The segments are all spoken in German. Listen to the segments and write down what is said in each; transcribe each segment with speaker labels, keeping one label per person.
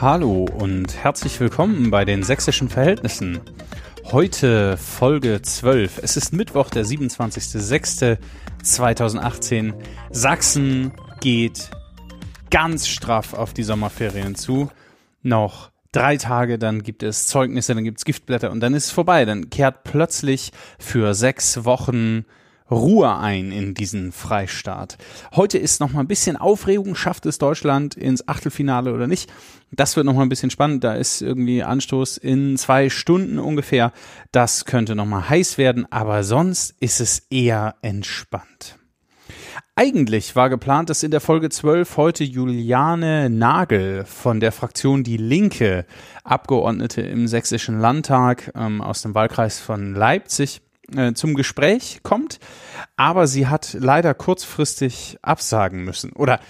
Speaker 1: Hallo und herzlich willkommen bei den sächsischen Verhältnissen. Heute Folge 12. Es ist Mittwoch, der 27.06.2018. Sachsen geht ganz straff auf die Sommerferien zu. Noch drei Tage, dann gibt es Zeugnisse, dann gibt es Giftblätter und dann ist es vorbei. Dann kehrt plötzlich für sechs Wochen Ruhe ein in diesen Freistaat. Heute ist noch mal ein bisschen Aufregung. Schafft es Deutschland ins Achtelfinale oder nicht? Das wird noch mal ein bisschen spannend. Da ist irgendwie Anstoß in zwei Stunden ungefähr. Das könnte noch mal heiß werden, aber sonst ist es eher entspannt. Eigentlich war geplant, dass in der Folge 12 heute Juliane Nagel von der Fraktion Die Linke, Abgeordnete im Sächsischen Landtag ähm, aus dem Wahlkreis von Leipzig, äh, zum Gespräch kommt, aber sie hat leider kurzfristig absagen müssen. Oder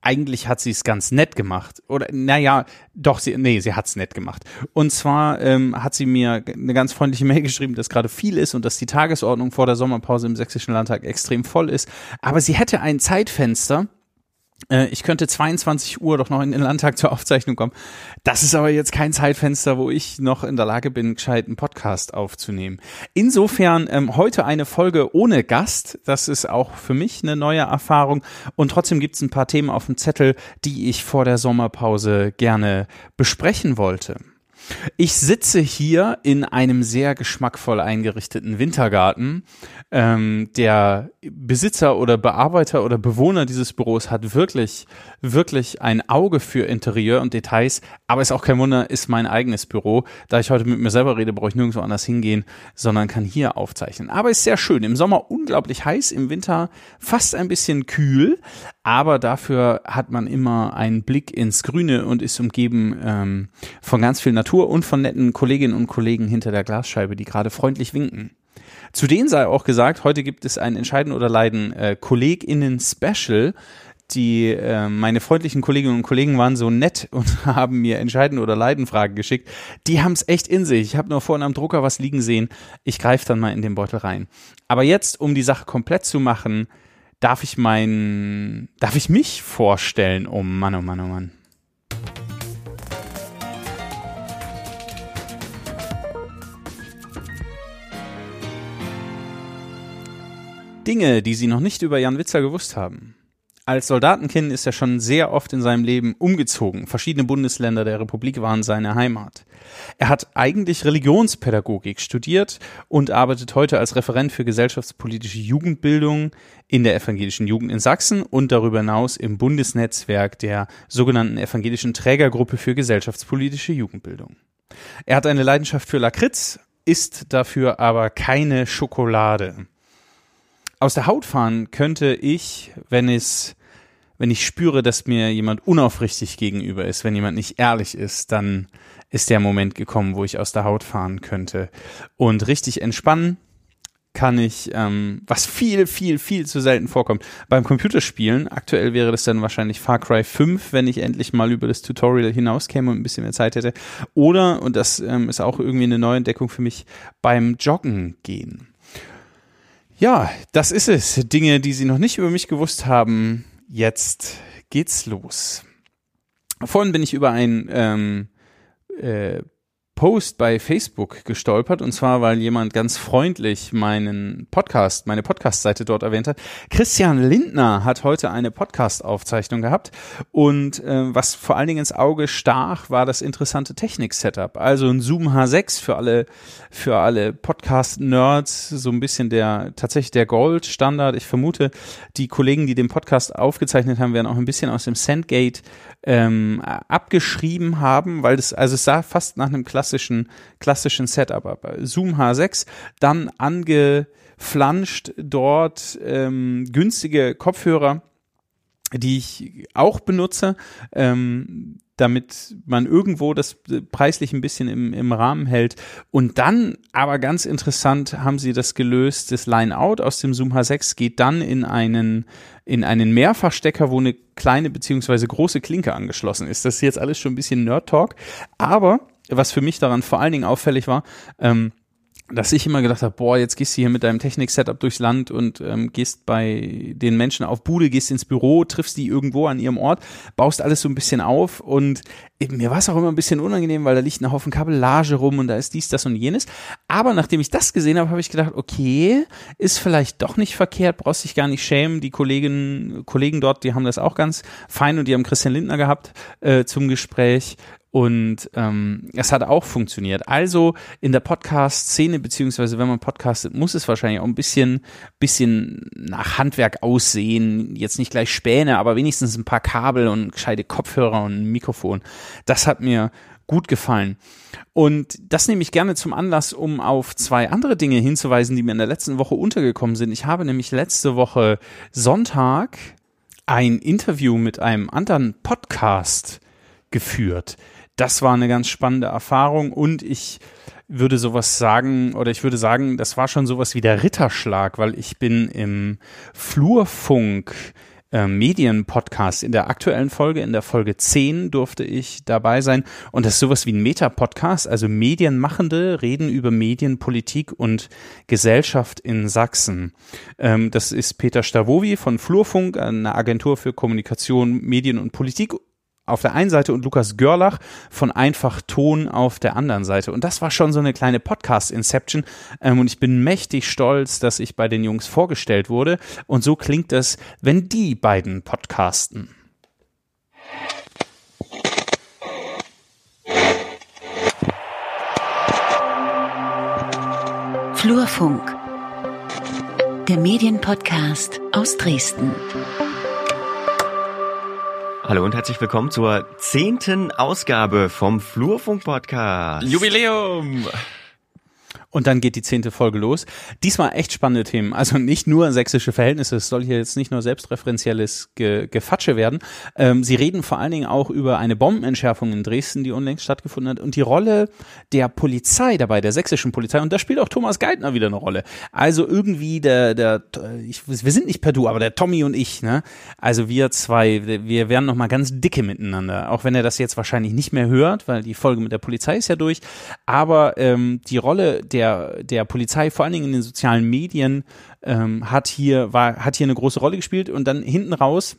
Speaker 1: eigentlich hat sie es ganz nett gemacht. Oder naja, doch, sie, nee, sie hat es nett gemacht. Und zwar ähm, hat sie mir eine ganz freundliche Mail geschrieben, dass gerade viel ist und dass die Tagesordnung vor der Sommerpause im Sächsischen Landtag extrem voll ist. Aber sie hätte ein Zeitfenster, ich könnte 22 Uhr doch noch in den Landtag zur Aufzeichnung kommen. Das ist aber jetzt kein Zeitfenster, wo ich noch in der Lage bin, gescheit einen Podcast aufzunehmen. Insofern ähm, heute eine Folge ohne Gast. Das ist auch für mich eine neue Erfahrung. Und trotzdem gibt es ein paar Themen auf dem Zettel, die ich vor der Sommerpause gerne besprechen wollte. Ich sitze hier in einem sehr geschmackvoll eingerichteten Wintergarten. Ähm, der Besitzer oder Bearbeiter oder Bewohner dieses Büros hat wirklich, wirklich ein Auge für Interieur und Details. Aber ist auch kein Wunder, ist mein eigenes Büro. Da ich heute mit mir selber rede, brauche ich nirgendwo anders hingehen, sondern kann hier aufzeichnen. Aber ist sehr schön. Im Sommer unglaublich heiß, im Winter fast ein bisschen kühl. Aber dafür hat man immer einen Blick ins Grüne und ist umgeben ähm, von ganz viel Natur Natur und von netten Kolleginnen und Kollegen hinter der Glasscheibe, die gerade freundlich winken. Zu denen sei auch gesagt, heute gibt es ein Entscheiden oder Leiden äh, KollegInnen-Special. Die äh, meine freundlichen Kolleginnen und Kollegen waren so nett und haben mir Entscheiden oder Leiden Fragen geschickt. Die haben es echt in sich. Ich habe nur vorhin am Drucker was liegen sehen. Ich greife dann mal in den Beutel rein. Aber jetzt, um die Sache komplett zu machen, darf ich mein, darf ich mich vorstellen? Oh Mann, oh Mann, oh Mann. Dinge, die Sie noch nicht über Jan Witzer gewusst haben. Als Soldatenkind ist er schon sehr oft in seinem Leben umgezogen. Verschiedene Bundesländer der Republik waren seine Heimat. Er hat eigentlich Religionspädagogik studiert und arbeitet heute als Referent für gesellschaftspolitische Jugendbildung in der evangelischen Jugend in Sachsen und darüber hinaus im Bundesnetzwerk der sogenannten evangelischen Trägergruppe für gesellschaftspolitische Jugendbildung. Er hat eine Leidenschaft für Lakritz, isst dafür aber keine Schokolade aus der Haut fahren könnte ich, wenn es, wenn ich spüre, dass mir jemand unaufrichtig gegenüber ist, wenn jemand nicht ehrlich ist, dann ist der Moment gekommen, wo ich aus der Haut fahren könnte. Und richtig entspannen kann ich, ähm, was viel, viel, viel zu selten vorkommt. Beim Computerspielen, aktuell wäre das dann wahrscheinlich Far Cry 5, wenn ich endlich mal über das Tutorial hinauskäme und ein bisschen mehr Zeit hätte. Oder, und das ähm, ist auch irgendwie eine Neuentdeckung für mich, beim Joggen gehen. Ja, das ist es. Dinge, die Sie noch nicht über mich gewusst haben. Jetzt geht's los. Vorhin bin ich über ein ähm, äh, Post bei Facebook gestolpert und zwar, weil jemand ganz freundlich meinen Podcast, meine Podcast-Seite dort erwähnt hat. Christian Lindner hat heute eine Podcast-Aufzeichnung gehabt und äh, was vor allen Dingen ins Auge stach, war das interessante Technik-Setup. Also ein Zoom H6 für alle, für alle Podcast-Nerds, so ein bisschen der, tatsächlich der Gold-Standard. Ich vermute, die Kollegen, die den Podcast aufgezeichnet haben, werden auch ein bisschen aus dem Sandgate ähm, abgeschrieben haben, weil das, also es sah fast nach einem klassischen, klassischen Setup ab. Zoom H6, dann angeflanscht dort ähm, günstige Kopfhörer, die ich auch benutze. Ähm, damit man irgendwo das preislich ein bisschen im, im Rahmen hält. Und dann, aber ganz interessant, haben sie das gelöst. Das Line-Out aus dem Zoom H6 geht dann in einen, in einen Mehrfachstecker, wo eine kleine beziehungsweise große Klinke angeschlossen ist. Das ist jetzt alles schon ein bisschen Nerd-Talk. Aber was für mich daran vor allen Dingen auffällig war, ähm, dass ich immer gedacht habe, boah, jetzt gehst du hier mit deinem Technik-Setup durchs Land und ähm, gehst bei den Menschen auf Bude, gehst ins Büro, triffst die irgendwo an ihrem Ort, baust alles so ein bisschen auf und mir war es auch immer ein bisschen unangenehm, weil da liegt ein Haufen Kabellage rum und da ist dies, das und jenes. Aber nachdem ich das gesehen habe, habe ich gedacht, okay, ist vielleicht doch nicht verkehrt, brauchst dich gar nicht schämen. Die Kolleginnen, Kollegen dort, die haben das auch ganz fein und die haben Christian Lindner gehabt äh, zum Gespräch. Und ähm, es hat auch funktioniert. Also in der Podcast-Szene, beziehungsweise wenn man podcastet, muss es wahrscheinlich auch ein bisschen, bisschen nach Handwerk aussehen. Jetzt nicht gleich Späne, aber wenigstens ein paar Kabel und gescheite Kopfhörer und ein Mikrofon. Das hat mir gut gefallen. Und das nehme ich gerne zum Anlass, um auf zwei andere Dinge hinzuweisen, die mir in der letzten Woche untergekommen sind. Ich habe nämlich letzte Woche Sonntag ein Interview mit einem anderen Podcast geführt das war eine ganz spannende Erfahrung und ich würde sowas sagen, oder ich würde sagen, das war schon sowas wie der Ritterschlag, weil ich bin im Flurfunk äh, Medienpodcast in der aktuellen Folge, in der Folge 10 durfte ich dabei sein. Und das ist sowas wie ein Meta-Podcast, also Medienmachende reden über Medien, Politik und Gesellschaft in Sachsen. Ähm, das ist Peter Stavovi von Flurfunk, eine Agentur für Kommunikation, Medien und Politik auf der einen Seite und Lukas Görlach von Einfach Ton auf der anderen Seite. Und das war schon so eine kleine Podcast-Inception. Ähm, und ich bin mächtig stolz, dass ich bei den Jungs vorgestellt wurde. Und so klingt es, wenn die beiden podcasten.
Speaker 2: Flurfunk, der Medienpodcast aus Dresden.
Speaker 3: Hallo und herzlich willkommen zur zehnten Ausgabe vom Flurfunk Podcast.
Speaker 1: Jubiläum! Und dann geht die zehnte Folge los. Diesmal echt spannende Themen. Also nicht nur sächsische Verhältnisse. Es soll hier jetzt nicht nur selbstreferenzielles Ge Gefatsche werden. Ähm, sie reden vor allen Dingen auch über eine Bombenentschärfung in Dresden, die unlängst stattgefunden hat und die Rolle der Polizei dabei, der sächsischen Polizei. Und da spielt auch Thomas Geithner wieder eine Rolle. Also irgendwie der, der, ich, wir sind nicht per Du, aber der Tommy und ich, ne? Also wir zwei, wir werden nochmal ganz dicke miteinander. Auch wenn er das jetzt wahrscheinlich nicht mehr hört, weil die Folge mit der Polizei ist ja durch. Aber ähm, die Rolle der der, der Polizei, vor allen Dingen in den sozialen Medien, ähm, hat hier, war, hat hier eine große Rolle gespielt und dann hinten raus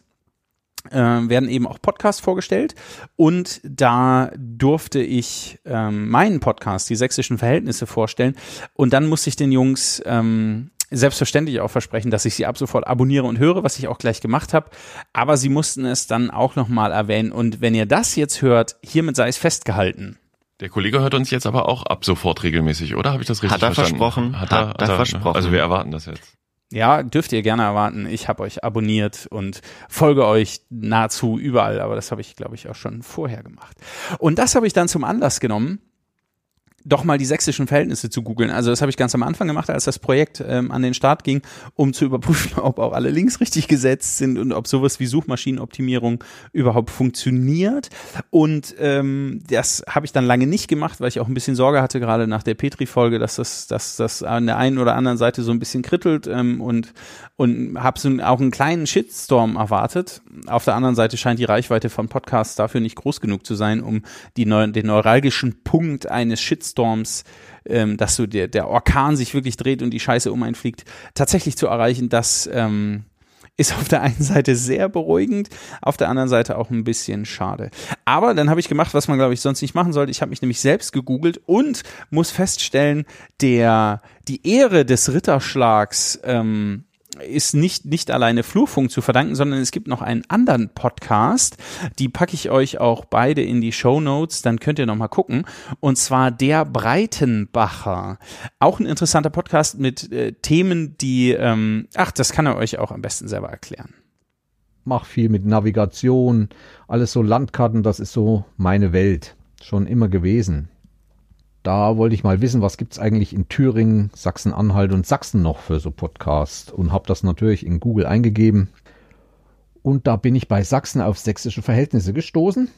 Speaker 1: äh, werden eben auch Podcasts vorgestellt und da durfte ich ähm, meinen Podcast, die sächsischen Verhältnisse vorstellen und dann musste ich den Jungs ähm, selbstverständlich auch versprechen, dass ich sie ab sofort abonniere und höre, was ich auch gleich gemacht habe. Aber sie mussten es dann auch nochmal erwähnen. Und wenn ihr das jetzt hört, hiermit sei es festgehalten.
Speaker 4: Der Kollege hört uns jetzt aber auch ab sofort regelmäßig, oder? Habe ich das richtig
Speaker 3: hat er
Speaker 4: verstanden?
Speaker 3: Versprochen,
Speaker 4: hat er, hat,
Speaker 3: hat
Speaker 4: er
Speaker 3: versprochen.
Speaker 4: Also wir erwarten das jetzt.
Speaker 1: Ja, dürft ihr gerne erwarten. Ich habe euch abonniert und folge euch nahezu überall, aber das habe ich, glaube ich, auch schon vorher gemacht. Und das habe ich dann zum Anlass genommen, doch mal die sächsischen Verhältnisse zu googeln. Also das habe ich ganz am Anfang gemacht, als das Projekt ähm, an den Start ging, um zu überprüfen, ob auch alle Links richtig gesetzt sind und ob sowas wie Suchmaschinenoptimierung überhaupt funktioniert. Und ähm, das habe ich dann lange nicht gemacht, weil ich auch ein bisschen Sorge hatte, gerade nach der Petri-Folge, dass das, dass das an der einen oder anderen Seite so ein bisschen krittelt ähm, und und habe so auch einen kleinen Shitstorm erwartet. Auf der anderen Seite scheint die Reichweite von Podcasts dafür nicht groß genug zu sein, um die den neuralgischen Punkt eines Shitstorms, ähm, dass so der, der Orkan sich wirklich dreht und die Scheiße um einen fliegt, tatsächlich zu erreichen. Das ähm, ist auf der einen Seite sehr beruhigend, auf der anderen Seite auch ein bisschen schade. Aber dann habe ich gemacht, was man, glaube ich, sonst nicht machen sollte. Ich habe mich nämlich selbst gegoogelt und muss feststellen, der die Ehre des Ritterschlags ähm, ist nicht, nicht alleine Flurfunk zu verdanken, sondern es gibt noch einen anderen Podcast. Die packe ich euch auch beide in die Show Notes, dann könnt ihr noch mal gucken. Und zwar der Breitenbacher. Auch ein interessanter Podcast mit äh, Themen, die, ähm, ach, das kann er euch auch am besten selber erklären.
Speaker 5: Mach viel mit Navigation, alles so Landkarten, das ist so meine Welt. Schon immer gewesen. Da wollte ich mal wissen, was gibt es eigentlich in Thüringen, Sachsen-Anhalt und Sachsen noch für so Podcasts und habe das natürlich in Google eingegeben. Und da bin ich bei Sachsen auf sächsische Verhältnisse gestoßen.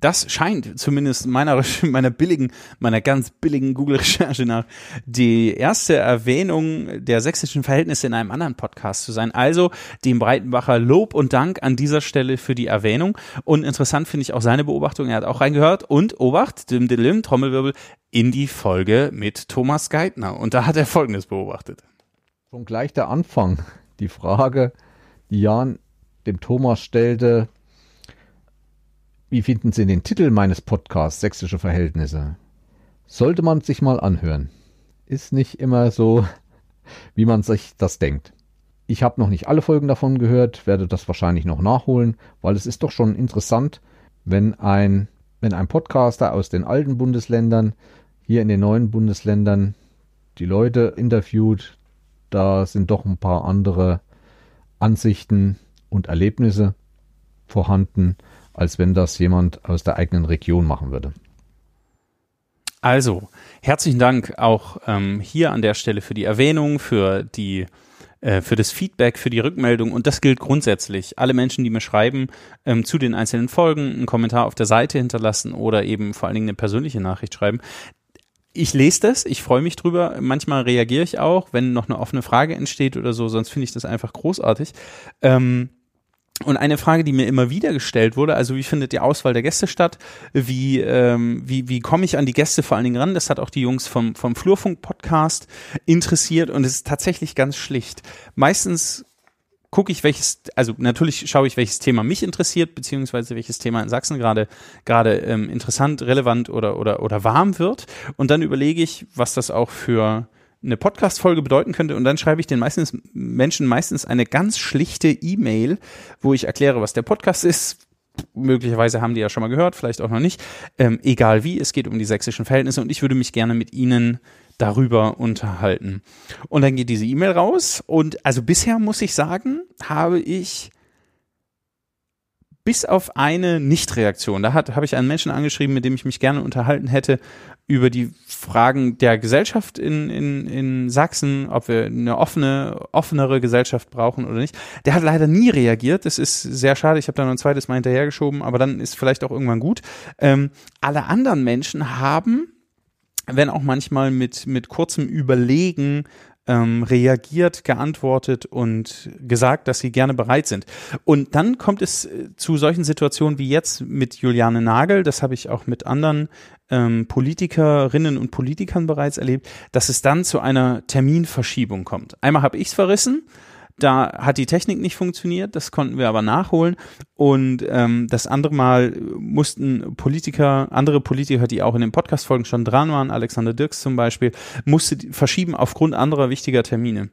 Speaker 1: Das scheint zumindest meiner, meiner billigen, meiner ganz billigen Google-Recherche nach die erste Erwähnung der sächsischen Verhältnisse in einem anderen Podcast zu sein. Also dem Breitenbacher Lob und Dank an dieser Stelle für die Erwähnung. Und interessant finde ich auch seine Beobachtung. Er hat auch reingehört und Obacht, dim, dim, Trommelwirbel, in die Folge mit Thomas Geithner. Und da hat er Folgendes beobachtet.
Speaker 5: Schon gleich der Anfang. Die Frage, die Jan dem Thomas stellte, wie finden Sie den Titel meines Podcasts Sächsische Verhältnisse? Sollte man sich mal anhören. Ist nicht immer so, wie man sich das denkt. Ich habe noch nicht alle Folgen davon gehört, werde das wahrscheinlich noch nachholen, weil es ist doch schon interessant, wenn ein, wenn ein Podcaster aus den alten Bundesländern hier in den neuen Bundesländern die Leute interviewt. Da sind doch ein paar andere Ansichten und Erlebnisse vorhanden als wenn das jemand aus der eigenen Region machen würde.
Speaker 1: Also, herzlichen Dank auch ähm, hier an der Stelle für die Erwähnung, für die äh, für das Feedback, für die Rückmeldung und das gilt grundsätzlich. Alle Menschen, die mir schreiben ähm, zu den einzelnen Folgen, einen Kommentar auf der Seite hinterlassen oder eben vor allen Dingen eine persönliche Nachricht schreiben. Ich lese das, ich freue mich drüber. Manchmal reagiere ich auch, wenn noch eine offene Frage entsteht oder so, sonst finde ich das einfach großartig. Ähm, und eine Frage, die mir immer wieder gestellt wurde, also wie findet die Auswahl der Gäste statt? Wie, ähm, wie, wie komme ich an die Gäste vor allen Dingen ran? Das hat auch die Jungs vom, vom Flurfunk-Podcast interessiert und es ist tatsächlich ganz schlicht. Meistens gucke ich, welches, also natürlich schaue ich, welches Thema mich interessiert, beziehungsweise welches Thema in Sachsen gerade gerade ähm, interessant, relevant oder, oder, oder warm wird. Und dann überlege ich, was das auch für eine Podcast-Folge bedeuten könnte und dann schreibe ich den meistens Menschen meistens eine ganz schlichte E-Mail, wo ich erkläre, was der Podcast ist. Möglicherweise haben die ja schon mal gehört, vielleicht auch noch nicht. Ähm, egal wie, es geht um die sächsischen Verhältnisse und ich würde mich gerne mit Ihnen darüber unterhalten. Und dann geht diese E-Mail raus und also bisher muss ich sagen, habe ich bis auf eine Nichtreaktion. Da habe ich einen Menschen angeschrieben, mit dem ich mich gerne unterhalten hätte über die Fragen der Gesellschaft in, in, in Sachsen, ob wir eine offene, offenere Gesellschaft brauchen oder nicht. Der hat leider nie reagiert. Das ist sehr schade. Ich habe da noch ein zweites Mal hinterhergeschoben, aber dann ist vielleicht auch irgendwann gut. Ähm, alle anderen Menschen haben wenn auch manchmal mit, mit kurzem Überlegen ähm, reagiert, geantwortet und gesagt, dass sie gerne bereit sind. Und dann kommt es äh, zu solchen Situationen wie jetzt mit Juliane Nagel, das habe ich auch mit anderen ähm, Politikerinnen und Politikern bereits erlebt, dass es dann zu einer Terminverschiebung kommt. Einmal habe ich es verrissen, da hat die Technik nicht funktioniert, das konnten wir aber nachholen. Und ähm, das andere Mal mussten Politiker, andere Politiker, die auch in den Podcast-Folgen schon dran waren, Alexander Dirks zum Beispiel, musste verschieben aufgrund anderer wichtiger Termine.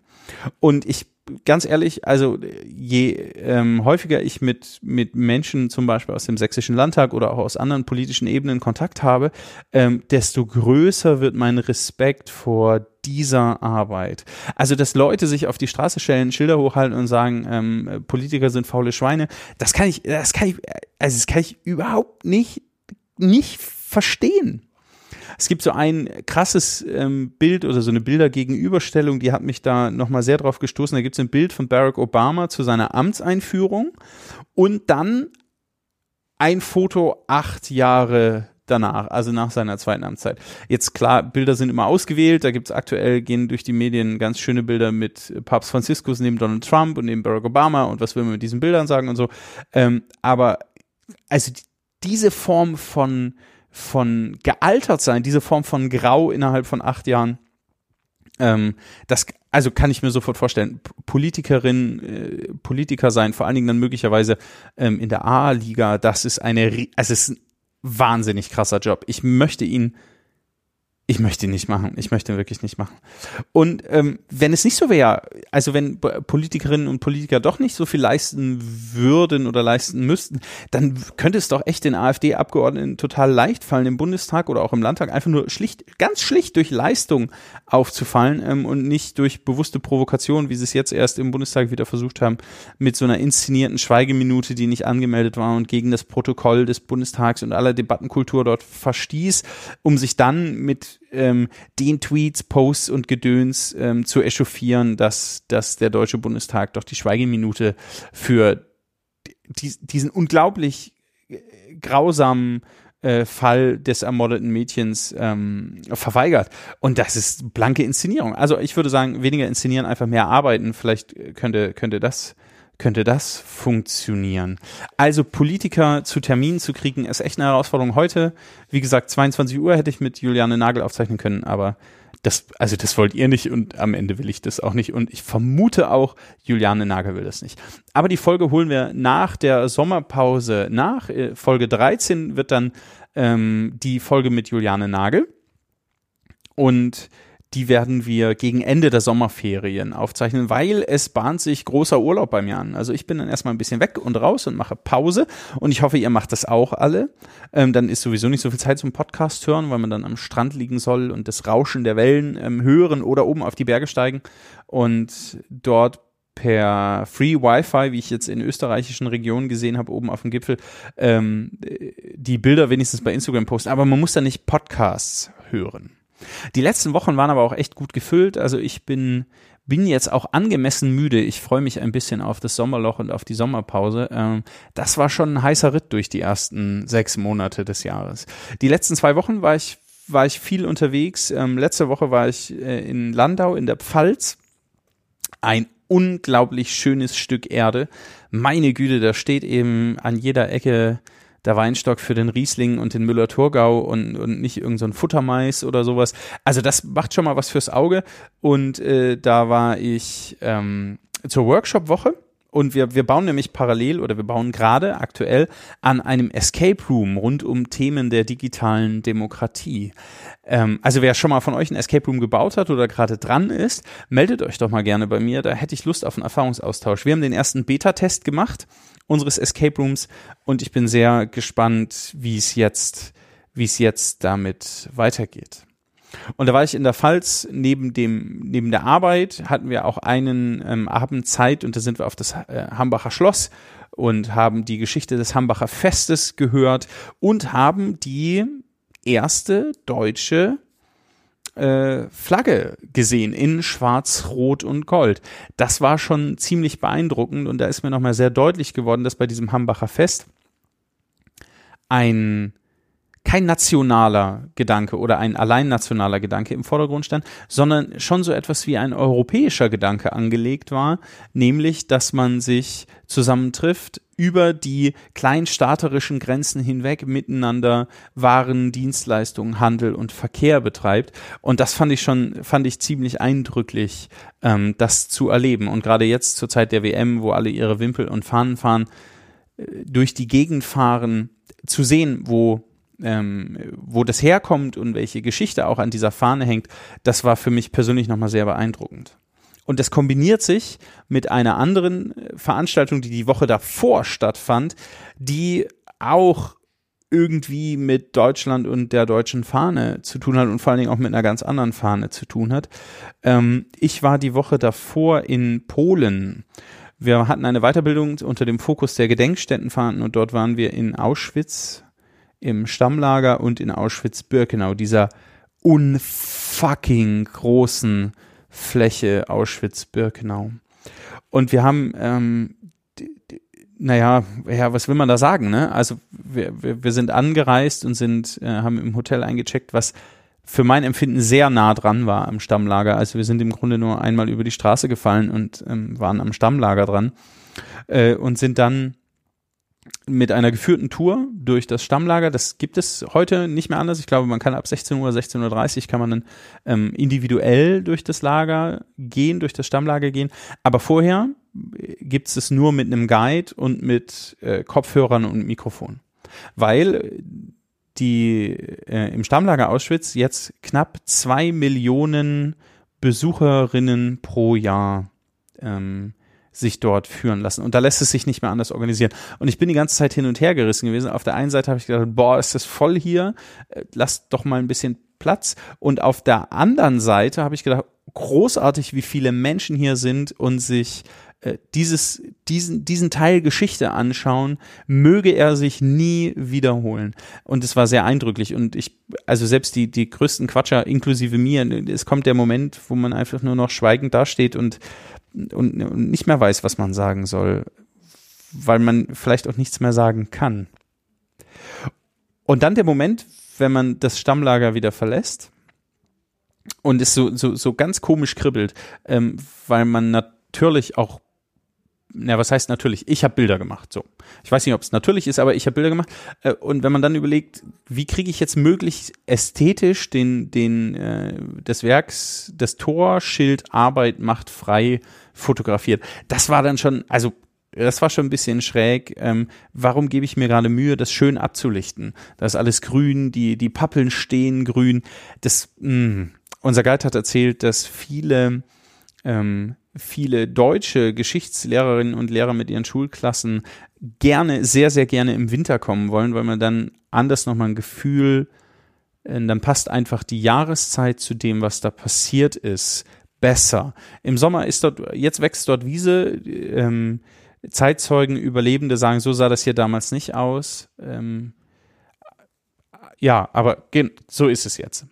Speaker 1: Und ich ganz ehrlich, also je ähm, häufiger ich mit, mit Menschen zum Beispiel aus dem Sächsischen Landtag oder auch aus anderen politischen Ebenen Kontakt habe, ähm, desto größer wird mein Respekt vor dieser Arbeit. Also, dass Leute sich auf die Straße stellen, Schilder hochhalten und sagen, ähm, Politiker sind faule Schweine, das kann ich, das kann ich, also das kann ich überhaupt nicht, nicht verstehen. Es gibt so ein krasses ähm, Bild oder so eine Bildergegenüberstellung, die hat mich da nochmal sehr drauf gestoßen. Da gibt es ein Bild von Barack Obama zu seiner Amtseinführung und dann ein Foto acht Jahre danach, also nach seiner zweiten Amtszeit. Jetzt klar, Bilder sind immer ausgewählt, da gibt es aktuell, gehen durch die Medien ganz schöne Bilder mit Papst Franziskus neben Donald Trump und neben Barack Obama und was will man mit diesen Bildern sagen und so. Ähm, aber also diese Form von, von gealtert sein, diese Form von Grau innerhalb von acht Jahren, ähm, das, also kann ich mir sofort vorstellen, Politikerin, äh, Politiker sein, vor allen Dingen dann möglicherweise ähm, in der A-Liga, das ist eine, also es ist wahnsinnig krasser Job. Ich möchte ihn ich möchte ihn nicht machen. Ich möchte ihn wirklich nicht machen. Und ähm, wenn es nicht so wäre, also wenn Politikerinnen und Politiker doch nicht so viel leisten würden oder leisten müssten, dann könnte es doch echt den AfD-Abgeordneten total leicht fallen, im Bundestag oder auch im Landtag einfach nur schlicht, ganz schlicht durch Leistung aufzufallen ähm, und nicht durch bewusste Provokation, wie sie es jetzt erst im Bundestag wieder versucht haben, mit so einer inszenierten Schweigeminute, die nicht angemeldet war und gegen das Protokoll des Bundestags und aller Debattenkultur dort verstieß, um sich dann mit ähm, den Tweets, Posts und Gedöns ähm, zu echauffieren, dass, dass der Deutsche Bundestag doch die Schweigeminute für die, diesen unglaublich grausamen äh, Fall des ermordeten Mädchens ähm, verweigert. Und das ist blanke Inszenierung. Also ich würde sagen, weniger inszenieren, einfach mehr arbeiten. Vielleicht könnte, könnte das könnte das funktionieren. Also Politiker zu Terminen zu kriegen, ist echt eine Herausforderung. Heute, wie gesagt, 22 Uhr hätte ich mit Juliane Nagel aufzeichnen können, aber das, also das wollt ihr nicht und am Ende will ich das auch nicht und ich vermute auch, Juliane Nagel will das nicht. Aber die Folge holen wir nach der Sommerpause nach. Äh, Folge 13 wird dann ähm, die Folge mit Juliane Nagel und die werden wir gegen Ende der Sommerferien aufzeichnen, weil es bahnt sich großer Urlaub bei mir an. Also ich bin dann erstmal ein bisschen weg und raus und mache Pause und ich hoffe, ihr macht das auch alle. Ähm, dann ist sowieso nicht so viel Zeit zum Podcast hören, weil man dann am Strand liegen soll und das Rauschen der Wellen ähm, hören oder oben auf die Berge steigen und dort per Free Wi-Fi, wie ich jetzt in österreichischen Regionen gesehen habe, oben auf dem Gipfel, ähm, die Bilder wenigstens bei Instagram posten. Aber man muss da nicht Podcasts hören. Die letzten Wochen waren aber auch echt gut gefüllt. Also ich bin, bin jetzt auch angemessen müde. Ich freue mich ein bisschen auf das Sommerloch und auf die Sommerpause. Ähm, das war schon ein heißer Ritt durch die ersten sechs Monate des Jahres. Die letzten zwei Wochen war ich, war ich viel unterwegs. Ähm, letzte Woche war ich äh, in Landau in der Pfalz. Ein unglaublich schönes Stück Erde. Meine Güte, da steht eben an jeder Ecke der Weinstock für den Riesling und den Müller-Thurgau und, und nicht irgendein so Futtermais oder sowas. Also das macht schon mal was fürs Auge. Und äh, da war ich ähm, zur Workshop-Woche und wir, wir bauen nämlich parallel oder wir bauen gerade aktuell an einem Escape Room rund um Themen der digitalen Demokratie. Ähm, also wer schon mal von euch ein Escape Room gebaut hat oder gerade dran ist, meldet euch doch mal gerne bei mir. Da hätte ich Lust auf einen Erfahrungsaustausch. Wir haben den ersten Beta-Test gemacht unseres Escape Rooms und ich bin sehr gespannt, wie es jetzt, wie es jetzt damit weitergeht. Und da war ich in der Pfalz neben dem neben der Arbeit hatten wir auch einen ähm, Abend Zeit und da sind wir auf das äh, Hambacher Schloss und haben die Geschichte des Hambacher Festes gehört und haben die erste deutsche äh, Flagge gesehen in Schwarz, Rot und Gold. Das war schon ziemlich beeindruckend und da ist mir nochmal sehr deutlich geworden, dass bei diesem Hambacher Fest ein kein nationaler Gedanke oder ein allein nationaler Gedanke im Vordergrund stand, sondern schon so etwas wie ein europäischer Gedanke angelegt war, nämlich, dass man sich zusammentrifft, über die kleinstaaterischen Grenzen hinweg miteinander Waren, Dienstleistungen, Handel und Verkehr betreibt. Und das fand ich schon, fand ich ziemlich eindrücklich, ähm, das zu erleben. Und gerade jetzt zur Zeit der WM, wo alle ihre Wimpel und Fahnen fahren, äh, durch die Gegend fahren, zu sehen, wo ähm, wo das herkommt und welche Geschichte auch an dieser Fahne hängt, das war für mich persönlich nochmal sehr beeindruckend. Und das kombiniert sich mit einer anderen äh, Veranstaltung, die die Woche davor stattfand, die auch irgendwie mit Deutschland und der deutschen Fahne zu tun hat und vor allen Dingen auch mit einer ganz anderen Fahne zu tun hat. Ähm, ich war die Woche davor in Polen. Wir hatten eine Weiterbildung unter dem Fokus der Gedenkstättenfahrten und dort waren wir in Auschwitz im Stammlager und in Auschwitz-Birkenau, dieser unfucking großen Fläche Auschwitz-Birkenau. Und wir haben, ähm, naja, ja, was will man da sagen, ne? Also wir, wir, wir sind angereist und sind, äh, haben im Hotel eingecheckt, was für mein Empfinden sehr nah dran war am Stammlager. Also wir sind im Grunde nur einmal über die Straße gefallen und ähm, waren am Stammlager dran äh, und sind dann mit einer geführten Tour durch das Stammlager. Das gibt es heute nicht mehr anders. Ich glaube, man kann ab 16 Uhr, 16.30 Uhr kann man dann ähm, individuell durch das Lager gehen, durch das Stammlager gehen. Aber vorher gibt es es nur mit einem Guide und mit äh, Kopfhörern und Mikrofon. Weil die äh, im Stammlager Auschwitz jetzt knapp zwei Millionen Besucherinnen pro Jahr ähm, sich dort führen lassen. Und da lässt es sich nicht mehr anders organisieren. Und ich bin die ganze Zeit hin und her gerissen gewesen. Auf der einen Seite habe ich gedacht, boah, ist das voll hier, äh, lasst doch mal ein bisschen Platz. Und auf der anderen Seite habe ich gedacht, großartig, wie viele Menschen hier sind und sich äh, dieses, diesen, diesen Teil Geschichte anschauen, möge er sich nie wiederholen. Und es war sehr eindrücklich. Und ich, also selbst die, die größten Quatscher, inklusive mir, es kommt der Moment, wo man einfach nur noch schweigend dasteht und und, und nicht mehr weiß, was man sagen soll, weil man vielleicht auch nichts mehr sagen kann. Und dann der Moment, wenn man das Stammlager wieder verlässt und es so, so, so ganz komisch kribbelt, ähm, weil man natürlich auch na, was heißt natürlich? Ich habe Bilder gemacht. So, ich weiß nicht, ob es natürlich ist, aber ich habe Bilder gemacht. Äh, und wenn man dann überlegt, wie kriege ich jetzt möglichst ästhetisch den den äh, des Werks, das Torschild Arbeit macht frei fotografiert, das war dann schon, also das war schon ein bisschen schräg. Ähm, warum gebe ich mir gerade Mühe, das schön abzulichten? Da ist alles grün, die, die Pappeln stehen grün. Das, mh. Unser Guide hat erzählt, dass viele, ähm, viele deutsche Geschichtslehrerinnen und Lehrer mit ihren Schulklassen gerne, sehr, sehr gerne im Winter kommen wollen, weil man dann anders nochmal ein Gefühl, äh, dann passt einfach die Jahreszeit zu dem, was da passiert ist, besser. Im Sommer ist dort, jetzt wächst dort Wiese, ähm, Zeitzeugen, Überlebende sagen, so sah das hier damals nicht aus. Ähm, ja, aber so ist es jetzt.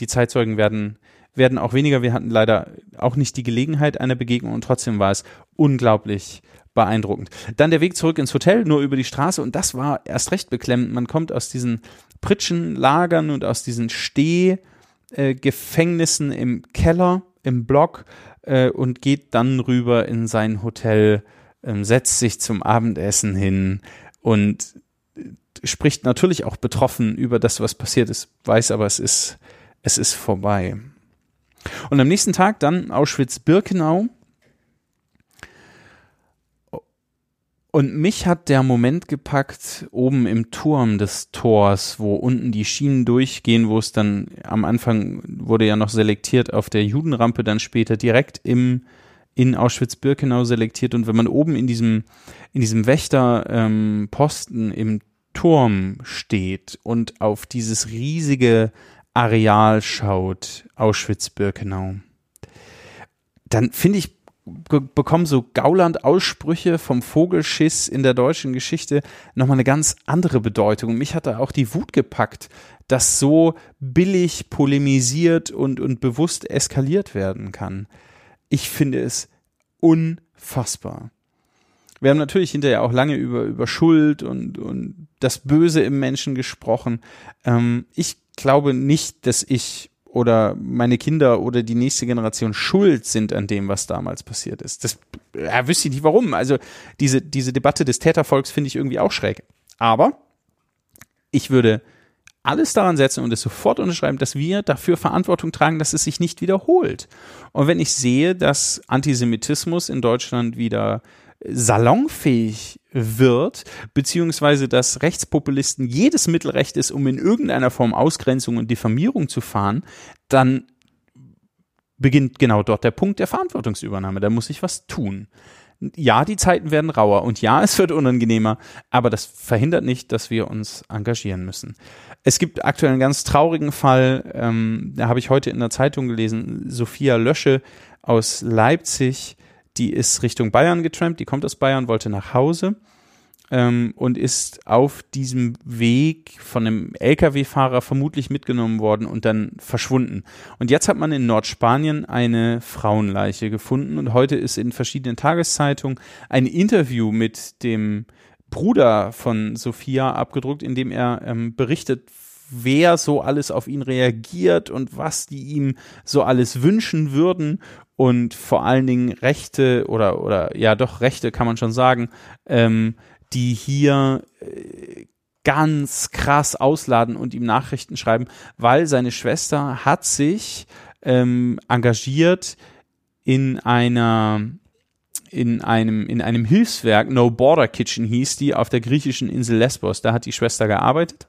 Speaker 1: Die Zeitzeugen werden, werden auch weniger. Wir hatten leider auch nicht die Gelegenheit einer Begegnung und trotzdem war es unglaublich beeindruckend. Dann der Weg zurück ins Hotel, nur über die Straße und das war erst recht beklemmend. Man kommt aus diesen Pritschenlagern und aus diesen Stehgefängnissen äh, im Keller, im Block äh, und geht dann rüber in sein Hotel ähm, setzt sich zum Abendessen hin und spricht natürlich auch betroffen über das, was passiert ist, weiß aber, es ist, es ist vorbei. Und am nächsten Tag dann Auschwitz-Birkenau. Und mich hat der Moment gepackt, oben im Turm des Tors, wo unten die Schienen durchgehen, wo es dann am Anfang wurde ja noch selektiert auf der Judenrampe, dann später direkt im in Auschwitz-Birkenau selektiert und wenn man oben in diesem, in diesem Wächterposten ähm, im Turm steht und auf dieses riesige Areal schaut, Auschwitz-Birkenau, dann finde ich, bekommen so Gauland-Aussprüche vom Vogelschiss in der deutschen Geschichte nochmal eine ganz andere Bedeutung. Mich hat da auch die Wut gepackt, dass so billig polemisiert und, und bewusst eskaliert werden kann. Ich finde es unfassbar. Wir haben natürlich hinterher auch lange über, über Schuld und, und das Böse im Menschen gesprochen. Ähm, ich glaube nicht, dass ich oder meine Kinder oder die nächste Generation schuld sind an dem, was damals passiert ist. Das ja, wüsste ich nicht warum. Also diese, diese Debatte des Tätervolks finde ich irgendwie auch schräg. Aber ich würde alles daran setzen und es sofort unterschreiben, dass wir dafür Verantwortung tragen, dass es sich nicht wiederholt. Und wenn ich sehe, dass Antisemitismus in Deutschland wieder salonfähig wird, beziehungsweise dass Rechtspopulisten jedes Mittelrecht ist, um in irgendeiner Form Ausgrenzung und Diffamierung zu fahren, dann beginnt genau dort der Punkt der Verantwortungsübernahme. Da muss ich was tun ja, die Zeiten werden rauer und ja, es wird unangenehmer, aber das verhindert nicht, dass wir uns engagieren müssen. Es gibt aktuell einen ganz traurigen Fall, ähm, da habe ich heute in der Zeitung gelesen, Sophia Lösche aus Leipzig, die ist Richtung Bayern getrampt, die kommt aus Bayern, wollte nach Hause ähm, und ist auf diesem Weg von einem Lkw-Fahrer vermutlich mitgenommen worden und dann verschwunden. Und jetzt hat man in Nordspanien eine Frauenleiche gefunden und heute ist in verschiedenen Tageszeitungen ein Interview mit dem Bruder von Sophia abgedruckt, in dem er ähm, berichtet, wer so alles auf ihn reagiert und was die ihm so alles wünschen würden und vor allen Dingen Rechte oder oder ja doch Rechte kann man schon sagen ähm, die hier äh, ganz krass ausladen und ihm Nachrichten schreiben, weil seine Schwester hat sich ähm, engagiert in einer in einem in einem Hilfswerk No Border Kitchen hieß die auf der griechischen Insel Lesbos. Da hat die Schwester gearbeitet.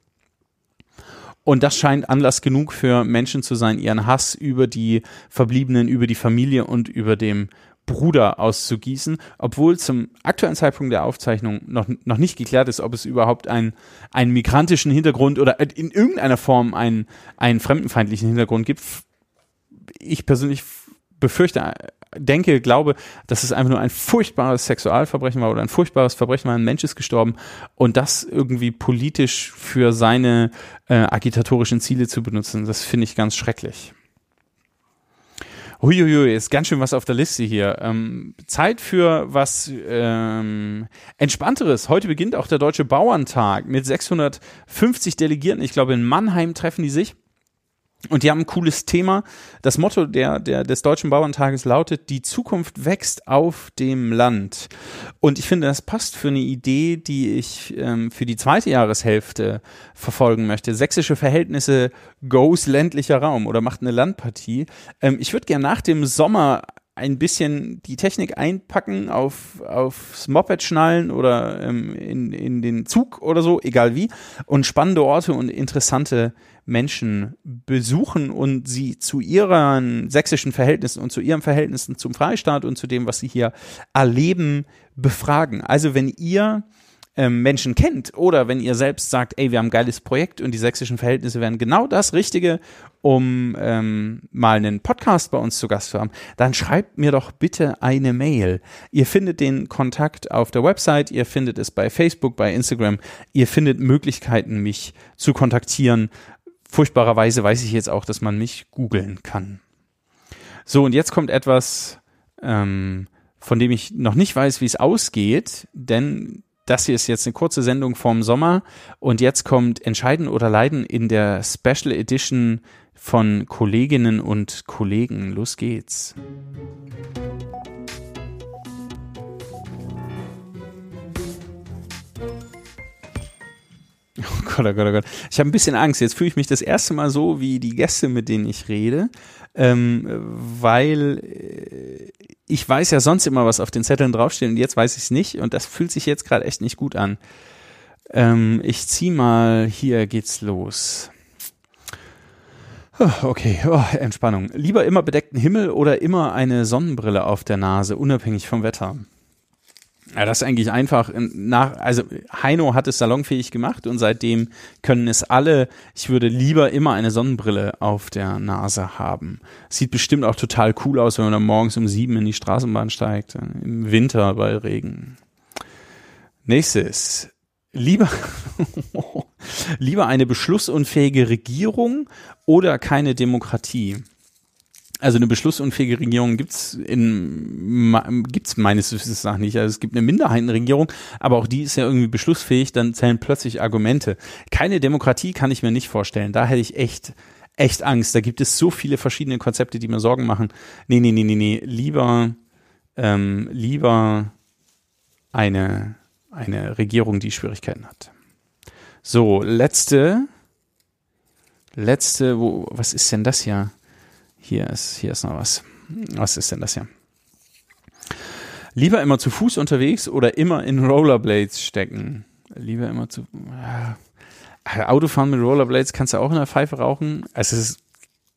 Speaker 1: Und das scheint Anlass genug für Menschen zu sein, ihren Hass über die Verbliebenen, über die Familie und über dem Bruder auszugießen, obwohl zum aktuellen Zeitpunkt der Aufzeichnung noch, noch nicht geklärt ist, ob es überhaupt einen, einen migrantischen Hintergrund oder in irgendeiner Form einen, einen fremdenfeindlichen Hintergrund gibt. Ich persönlich befürchte, denke, glaube, dass es einfach nur ein furchtbares Sexualverbrechen war oder ein furchtbares Verbrechen war, ein Mensch ist gestorben und das irgendwie politisch für seine äh, agitatorischen Ziele zu benutzen, das finde ich ganz schrecklich. Huiuiui, ist ganz schön was auf der Liste hier. Ähm, Zeit für was ähm, Entspannteres. Heute beginnt auch der Deutsche Bauerntag mit 650 Delegierten. Ich glaube, in Mannheim treffen die sich. Und die haben ein cooles Thema. Das Motto der, der, des Deutschen Bauerntages lautet, die Zukunft wächst auf dem Land. Und ich finde, das passt für eine Idee, die ich ähm, für die zweite Jahreshälfte verfolgen möchte. Sächsische Verhältnisse goes ländlicher Raum oder macht eine Landpartie. Ähm, ich würde gerne nach dem Sommer ein bisschen die Technik einpacken, auf, aufs Moped schnallen oder ähm, in, in den Zug oder so, egal wie, und spannende Orte und interessante Menschen besuchen und sie zu ihren sächsischen Verhältnissen und zu ihren Verhältnissen zum Freistaat und zu dem, was sie hier erleben, befragen. Also wenn ihr ähm, Menschen kennt oder wenn ihr selbst sagt, ey, wir haben ein geiles Projekt und die sächsischen Verhältnisse wären genau das Richtige, um ähm, mal einen Podcast bei uns zu Gast zu haben, dann schreibt mir doch bitte eine Mail. Ihr findet den Kontakt auf der Website, ihr findet es bei Facebook, bei Instagram, ihr findet Möglichkeiten, mich zu kontaktieren. Furchtbarerweise weiß ich jetzt auch, dass man mich googeln kann. So, und jetzt kommt etwas, ähm, von dem ich noch nicht weiß, wie es ausgeht, denn das hier ist jetzt eine kurze Sendung vorm Sommer und jetzt kommt Entscheiden oder Leiden in der Special Edition von Kolleginnen und Kollegen. Los geht's. Oh Gott, oh Gott, oh Gott. Ich habe ein bisschen Angst. Jetzt fühle ich mich das erste Mal so wie die Gäste, mit denen ich rede, ähm, weil äh, ich weiß ja sonst immer, was auf den Zetteln draufsteht und jetzt weiß ich es nicht und das fühlt sich jetzt gerade echt nicht gut an. Ähm, ich zieh mal, hier geht's los. Oh, okay, oh, Entspannung. Lieber immer bedeckten Himmel oder immer eine Sonnenbrille auf der Nase, unabhängig vom Wetter. Ja, das ist eigentlich einfach nach, also Heino hat es salonfähig gemacht und seitdem können es alle, ich würde lieber immer eine Sonnenbrille auf der Nase haben. Sieht bestimmt auch total cool aus, wenn man dann morgens um sieben in die Straßenbahn steigt, im Winter bei Regen. Nächstes. Lieber, lieber eine beschlussunfähige Regierung oder keine Demokratie? Also eine beschlussunfähige Regierung gibt's in gibt's meines Wissens nach nicht. Also es gibt eine Minderheitenregierung, aber auch die ist ja irgendwie beschlussfähig, dann zählen plötzlich Argumente. Keine Demokratie kann ich mir nicht vorstellen. Da hätte ich echt echt Angst. Da gibt es so viele verschiedene Konzepte, die mir Sorgen machen. Nee, nee, nee, nee, nee. Lieber ähm, lieber eine eine Regierung, die Schwierigkeiten hat. So, letzte letzte, wo was ist denn das hier? Hier ist, hier ist noch was. Was ist denn das hier? Lieber immer zu Fuß unterwegs oder immer in Rollerblades stecken? Lieber immer zu. Äh, Autofahren mit Rollerblades kannst du auch in der Pfeife rauchen. Also es ist,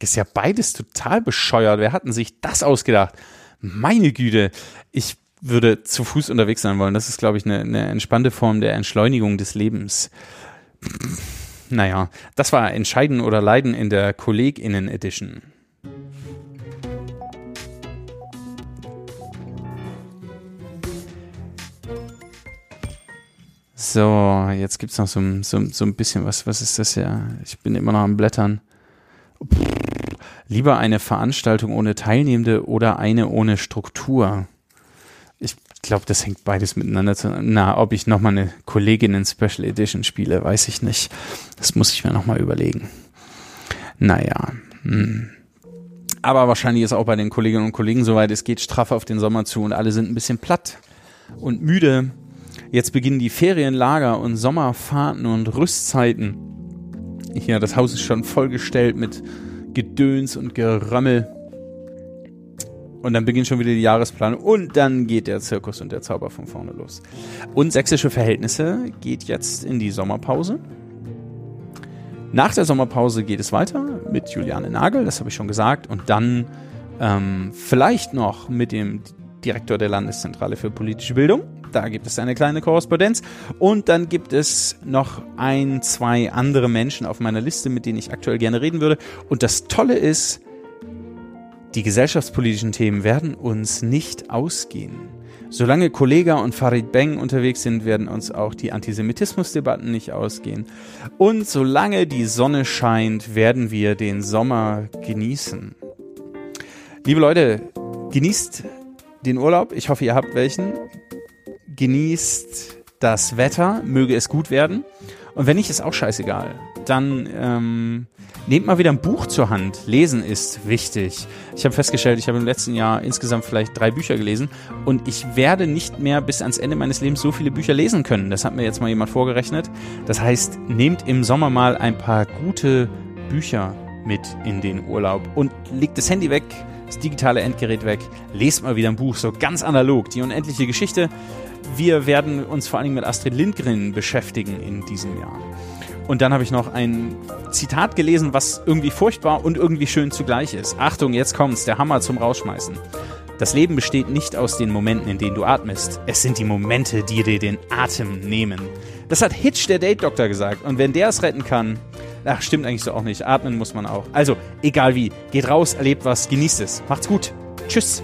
Speaker 1: ist ja beides total bescheuert. Wer hatten sich das ausgedacht? Meine Güte. Ich würde zu Fuß unterwegs sein wollen. Das ist, glaube ich, eine, eine entspannte Form der Entschleunigung des Lebens. Naja, das war Entscheiden oder Leiden in der KollegInnen So, jetzt gibt es noch so, so, so ein bisschen was. Was ist das ja? Ich bin immer noch am Blättern. Lieber eine Veranstaltung ohne Teilnehmende oder eine ohne Struktur? Ich glaube, das hängt beides miteinander zusammen. Na, ob ich nochmal eine Kollegin in Special Edition spiele, weiß ich nicht. Das muss ich mir nochmal überlegen. Naja. Hm. Aber wahrscheinlich ist auch bei den Kolleginnen und Kollegen soweit, es geht straff auf den Sommer zu und alle sind ein bisschen platt und müde. Jetzt beginnen die Ferienlager und Sommerfahrten und Rüstzeiten. Hier, das Haus ist schon vollgestellt mit Gedöns und Gerömmel. Und dann beginnt schon wieder die Jahresplanung und dann geht der Zirkus und der Zauber von vorne los. Und sächsische Verhältnisse geht jetzt in die Sommerpause. Nach der Sommerpause geht es weiter mit Juliane Nagel, das habe ich schon gesagt, und dann ähm, vielleicht noch mit dem Direktor der Landeszentrale für politische Bildung. Da gibt es eine kleine Korrespondenz. Und dann gibt es noch ein, zwei andere Menschen auf meiner Liste, mit denen ich aktuell gerne reden würde. Und das Tolle ist, die gesellschaftspolitischen Themen werden uns nicht ausgehen. Solange Kollega und Farid Beng unterwegs sind, werden uns auch die Antisemitismusdebatten nicht ausgehen. Und solange die Sonne scheint, werden wir den Sommer genießen. Liebe Leute, genießt den Urlaub. Ich hoffe, ihr habt welchen. Genießt das Wetter, möge es gut werden. Und wenn nicht, ist auch scheißegal. Dann ähm, nehmt mal wieder ein Buch zur Hand. Lesen ist wichtig. Ich habe festgestellt, ich habe im letzten Jahr insgesamt vielleicht drei Bücher gelesen und ich werde nicht mehr bis ans Ende meines Lebens so viele Bücher lesen können. Das hat mir jetzt mal jemand vorgerechnet. Das heißt, nehmt im Sommer mal ein paar gute Bücher mit in den Urlaub und legt das Handy weg, das digitale Endgerät weg, lest mal wieder ein Buch, so ganz analog, die unendliche Geschichte. Wir werden uns vor Dingen mit Astrid Lindgren beschäftigen in diesem Jahr. Und dann habe ich noch ein Zitat gelesen, was irgendwie furchtbar und irgendwie schön zugleich ist. Achtung, jetzt kommt's, der Hammer zum Rausschmeißen. Das Leben besteht nicht aus den Momenten, in denen du atmest. Es sind die Momente, die dir den Atem nehmen. Das hat Hitch, der Date-Doktor, gesagt. Und wenn der es retten kann, ach, stimmt eigentlich so auch nicht. Atmen muss man auch. Also, egal wie, geht raus, erlebt was, genießt es. Macht's gut. Tschüss.